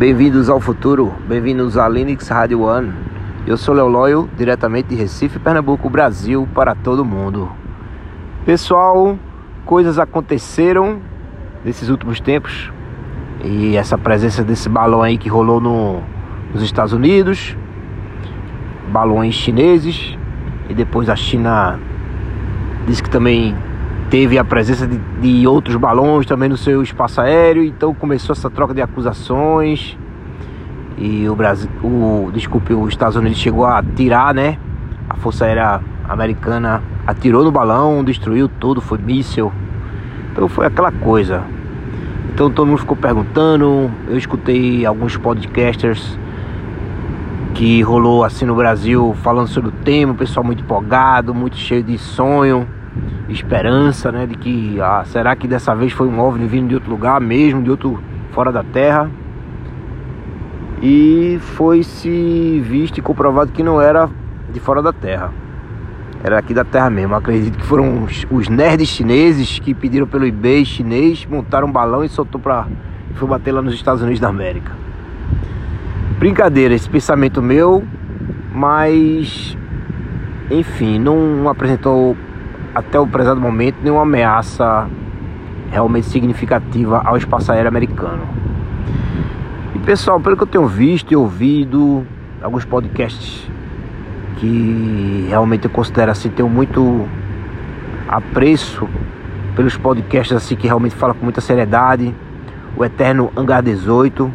Bem-vindos ao futuro, bem-vindos à Linux Radio One. Eu sou Léo Loyo, diretamente de Recife, Pernambuco, Brasil, para todo mundo. Pessoal, coisas aconteceram nesses últimos tempos e essa presença desse balão aí que rolou no, nos Estados Unidos, balões chineses e depois a China disse que também teve a presença de, de, outros balões também no seu espaço aéreo, então começou essa troca de acusações e o Brasil, o desculpe, os Estados Unidos chegou a atirar, né? A Força Aérea Americana atirou no balão, destruiu tudo, foi míssil. Então foi aquela coisa. Então todo mundo ficou perguntando, eu escutei alguns podcasters que rolou assim no Brasil falando sobre o tema, o pessoal muito empolgado, muito cheio de sonho esperança, né, de que ah, será que dessa vez foi um OVNI vindo de outro lugar mesmo, de outro fora da Terra? E foi se visto e comprovado que não era de fora da Terra. Era aqui da Terra mesmo. acredito que foram os, os, nerds chineses que pediram pelo eBay chinês, montaram um balão e soltou para foi bater lá nos Estados Unidos da América. Brincadeira, esse pensamento meu, mas enfim, não apresentou até o presente momento nenhuma ameaça realmente significativa ao espaço aéreo americano. E pessoal, pelo que eu tenho visto e ouvido, alguns podcasts que realmente eu considero assim, tenho muito apreço pelos podcasts assim que realmente falam com muita seriedade. O Eterno Hangar 18,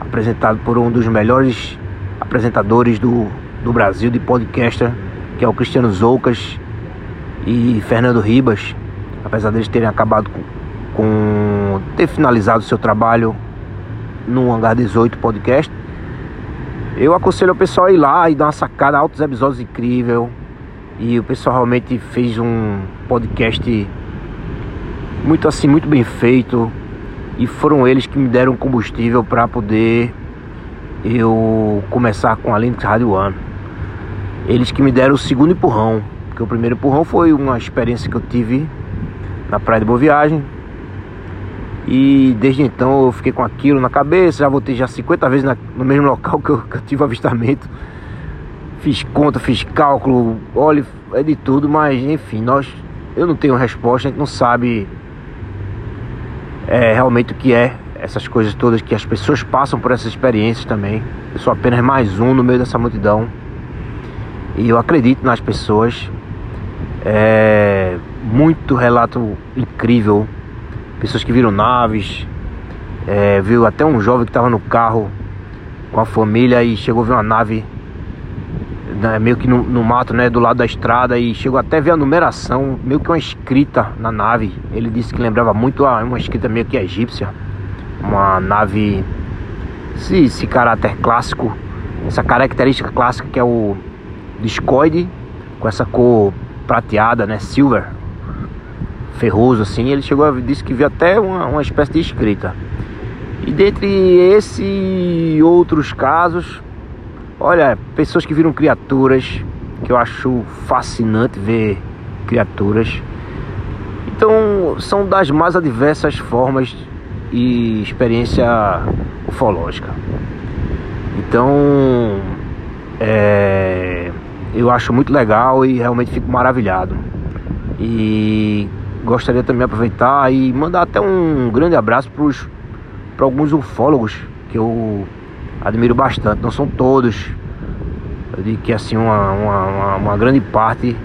apresentado por um dos melhores apresentadores do, do Brasil de podcaster, que é o Cristiano Zoucas e Fernando Ribas, apesar deles terem acabado com, com ter finalizado seu trabalho no Hangar 18 podcast, eu aconselho o pessoal a ir lá e dar uma sacada, altos episódios incrível. E o pessoal realmente fez um podcast muito assim, muito bem feito. E foram eles que me deram combustível para poder eu começar com a Linux Radio One. Eles que me deram o segundo empurrão. Porque o primeiro empurrão foi uma experiência que eu tive na Praia de Boa Viagem. E desde então eu fiquei com aquilo na cabeça, já voltei já 50 vezes na, no mesmo local que eu, que eu tive avistamento. Fiz conta, fiz cálculo, olha, é de tudo, mas enfim, nós eu não tenho resposta, a gente não sabe é, realmente o que é essas coisas todas que as pessoas passam por essas experiências também. Eu sou apenas mais um no meio dessa multidão. E eu acredito nas pessoas. É, muito relato incrível. Pessoas que viram naves. É, viu até um jovem que estava no carro com a família e chegou a ver uma nave né, meio que no, no, mato, né, do lado da estrada e chegou até a ver a numeração, meio que uma escrita na nave. Ele disse que lembrava muito a uma escrita meio que egípcia, uma nave esse, esse caráter clássico, essa característica clássica que é o discoide com essa cor prateada, né? Silver, ferroso assim. Ele chegou a disse que viu até uma, uma espécie de escrita. E dentre esse e outros casos, olha, pessoas que viram criaturas, que eu acho fascinante ver criaturas. Então, são das mais adversas formas e experiência ufológica. Então, é, eu acho muito legal e realmente fico maravilhado. E gostaria também de aproveitar e mandar até um grande abraço para alguns ufólogos que eu admiro bastante. Não são todos, eu digo que assim uma, uma, uma, grande parte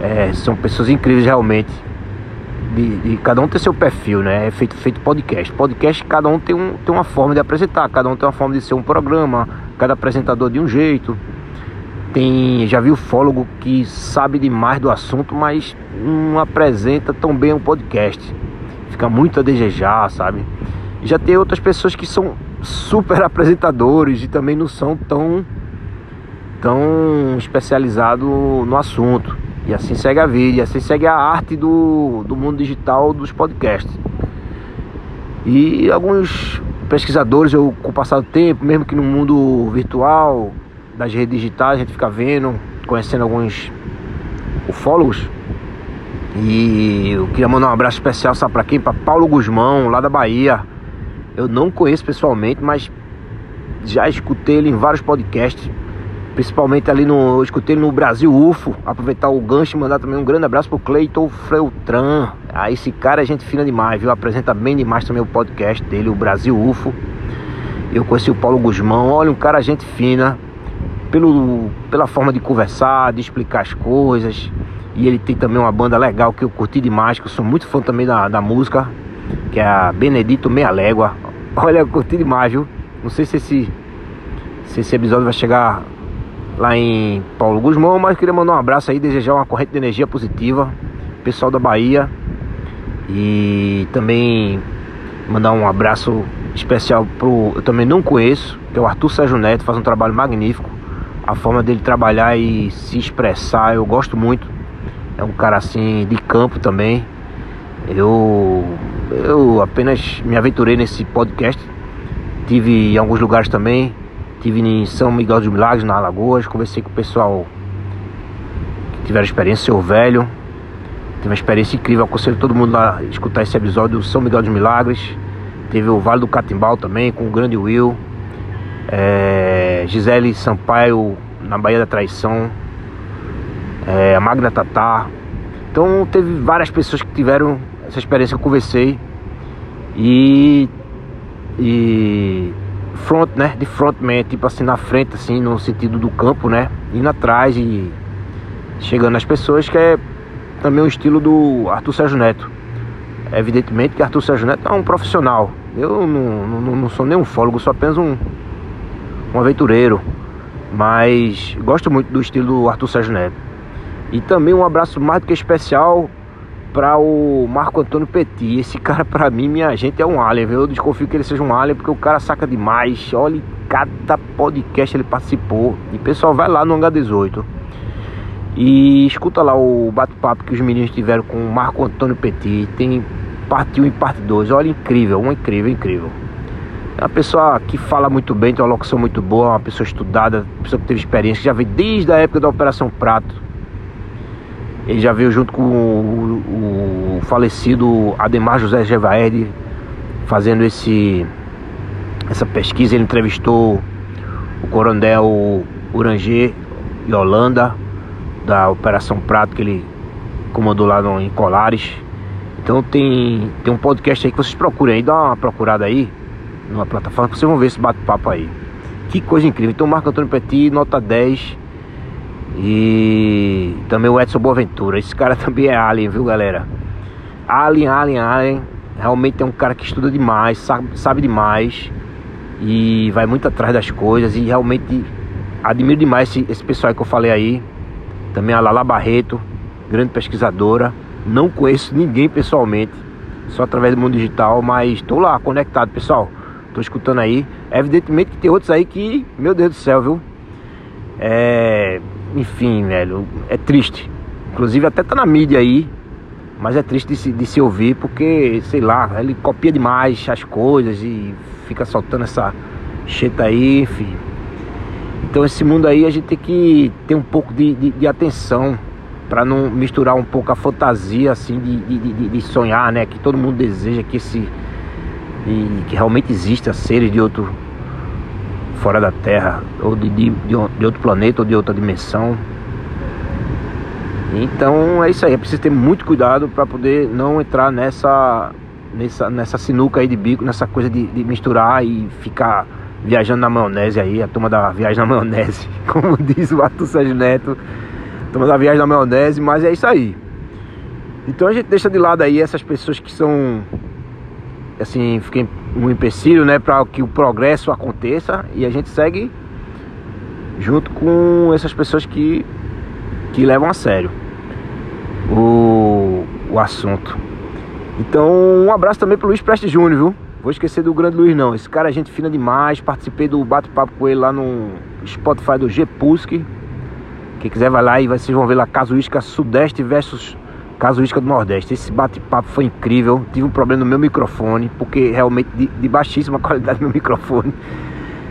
é, são pessoas incríveis realmente. De, de, cada um tem seu perfil, né? É feito, feito podcast. Podcast, cada um tem, um, tem uma forma de apresentar, cada um tem uma forma de ser um programa, cada apresentador de um jeito. Tem, já vi ufólogo que sabe demais do assunto, mas não apresenta tão bem um podcast. Fica muito a desejar, sabe? Já tem outras pessoas que são super apresentadores e também não são tão tão especializados no assunto. E assim segue a vida, e assim segue a arte do, do mundo digital dos podcasts. E alguns pesquisadores, eu, com o passar do tempo, mesmo que no mundo virtual, das redes digitais, a gente fica vendo, conhecendo alguns ufólogos. E eu queria mandar um abraço especial, sabe para quem? Para Paulo Guzmão, lá da Bahia. Eu não conheço pessoalmente, mas já escutei ele em vários podcasts. Principalmente ali no. Eu escutei ele no Brasil UFO. Aproveitar o gancho e mandar também um grande abraço pro Cleiton Freutran. Ah, esse cara é gente fina demais, viu? Apresenta bem demais também o podcast dele, o Brasil UFO. Eu conheci o Paulo Guzmão, olha, um cara gente fina, pelo, pela forma de conversar, de explicar as coisas. E ele tem também uma banda legal que eu curti demais, que eu sou muito fã também da, da música, que é a Benedito Meia Légua. Olha, eu curti demais, viu? Não sei se esse, se esse episódio vai chegar lá em Paulo Guzmão, mas queria mandar um abraço aí, desejar uma corrente de energia positiva, pessoal da Bahia. E também mandar um abraço especial pro. Eu também não conheço, que é o Arthur Sérgio Neto, faz um trabalho magnífico. A forma dele trabalhar e se expressar, eu gosto muito. É um cara assim de campo também. Eu, eu apenas me aventurei nesse podcast. Tive em alguns lugares também. Tive em São Miguel dos Milagres, na Alagoas. Conversei com o pessoal que tiveram experiência, seu velho. Teve uma experiência incrível. Aconselho todo mundo a escutar esse episódio do São Miguel dos Milagres. Teve o Vale do Catimbau também, com o grande Will. É, Gisele Sampaio na Bahia da Traição. É, a Magna Tatá. Então teve várias pessoas que tiveram essa experiência que eu conversei. E. E. Front, né? De frontman, tipo assim, na frente, assim, no sentido do campo, né? Indo atrás e chegando nas pessoas, que é também o estilo do Arthur Sérgio Neto. Evidentemente que Arthur Sérgio Neto é um profissional. Eu não, não, não sou nem um fólogo, sou apenas um, um aventureiro. Mas gosto muito do estilo do Arthur Sérgio Neto. E também um abraço mais do que especial para o Marco Antônio Petit. Esse cara, para mim, minha gente, é um alien. Viu? Eu desconfio que ele seja um alien porque o cara saca demais. Olha, cada podcast ele participou. E pessoal, vai lá no H18 e escuta lá o bate-papo que os meninos tiveram com o Marco Antônio Petit. Tem parte 1 e parte 2. Olha, incrível, uma incrível, incrível. É uma pessoa que fala muito bem, tem uma locução muito boa, uma pessoa estudada, uma pessoa que teve experiência, que já veio desde a época da Operação Prato. Ele já veio junto com o, o falecido Ademar José Gevaerde fazendo esse essa pesquisa. Ele entrevistou o coronel Uranger e Holanda da Operação Prato que ele comandou lá no, em Colares. Então tem, tem um podcast aí que vocês procurem aí, dá uma procurada aí numa plataforma vocês vão ver esse bate-papo aí. Que coisa incrível. Então Marco Antônio Petit, nota 10. E também o Edson Boaventura. Esse cara também é alien, viu galera? Alien, alien, alien. Realmente é um cara que estuda demais, sabe, sabe demais. E vai muito atrás das coisas. E realmente admiro demais esse, esse pessoal que eu falei aí. Também a Lala Barreto, grande pesquisadora. Não conheço ninguém pessoalmente, só através do mundo digital, mas estou lá conectado, pessoal. Estou escutando aí. Evidentemente que tem outros aí que, meu Deus do céu, viu? É. Enfim, velho, é triste. Inclusive até tá na mídia aí. Mas é triste de se, de se ouvir porque, sei lá, ele copia demais as coisas e fica soltando essa cheta aí, enfim. Então esse mundo aí a gente tem que ter um pouco de, de, de atenção para não misturar um pouco a fantasia assim de, de, de, sonhar, né? Que todo mundo deseja que esse e que realmente exista seres de outro fora da Terra ou de, de, de outro planeta ou de outra dimensão. Então é isso aí, é preciso ter muito cuidado para poder não entrar nessa nessa nessa sinuca aí de bico, nessa coisa de, de misturar e ficar viajando na maionese aí, a turma da viagem na maionese, como diz o Arthur Sérgio Neto, a turma da viagem na maionese, mas é isso aí. Então a gente deixa de lado aí essas pessoas que são assim, fiquem um empecilho, né, para que o progresso aconteça e a gente segue junto com essas pessoas que que levam a sério o, o assunto. Então, um abraço também pro Luiz Prestes Júnior, viu? Vou esquecer do grande Luiz não. Esse cara é gente fina demais. Participei do bate-papo com ele lá no Spotify do Gpusk. Quem quiser vai lá e vocês vão ver lá Casuística Sudeste versus Casuística do Nordeste. Esse bate-papo foi incrível. Tive um problema no meu microfone, porque realmente de, de baixíssima qualidade meu microfone.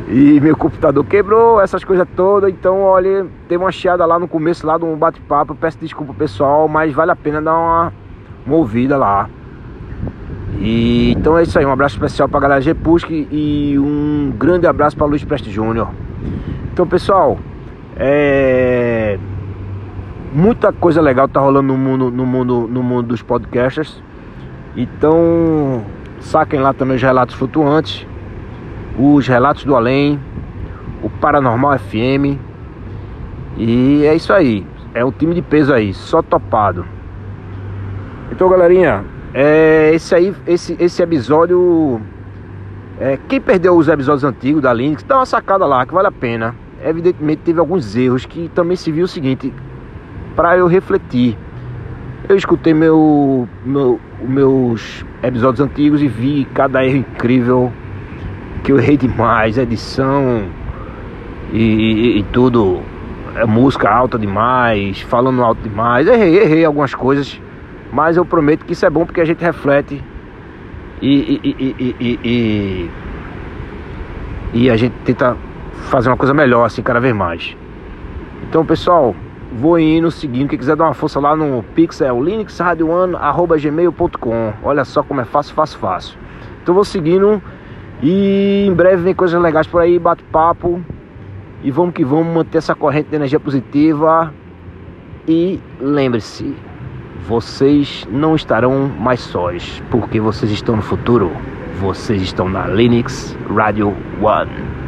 E meu computador quebrou, essas coisas todas. Então, olha, teve uma chiada lá no começo lá de um bate-papo. Peço desculpa pessoal, mas vale a pena dar uma, uma ouvida lá. E então é isso aí, um abraço especial pra galera Gepusc e um grande abraço para Luiz Preste Júnior. Então, pessoal, é muita coisa legal tá rolando no mundo no mundo no mundo dos podcasters. Então, saquem lá também os relatos flutuantes, os relatos do além, o Paranormal FM. E é isso aí. É o time de peso aí, só topado. Então, galerinha, é esse aí, esse, esse episódio. É, quem perdeu os episódios antigos da Linux, dá uma sacada lá que vale a pena. Evidentemente teve alguns erros que também se viu o seguinte, para eu refletir. Eu escutei meu, meu, meus episódios antigos e vi cada erro incrível que eu errei demais, edição e, e, e tudo, é música alta demais, falando alto demais. Errei, errei algumas coisas mas eu prometo que isso é bom porque a gente reflete e, e, e, a gente tenta fazer uma coisa melhor assim cada vez mais. Então pessoal, vou indo seguindo. Quem quiser dar uma força lá no Pixel linuxradio1.gmail.com Olha só como é fácil, fácil, fácil. Então vou seguindo e em breve vem coisas legais por aí, bate papo. E vamos que vamos manter essa corrente de energia positiva. E lembre-se, vocês não estarão mais sós, porque vocês estão no futuro. Vocês estão na Linux Radio One.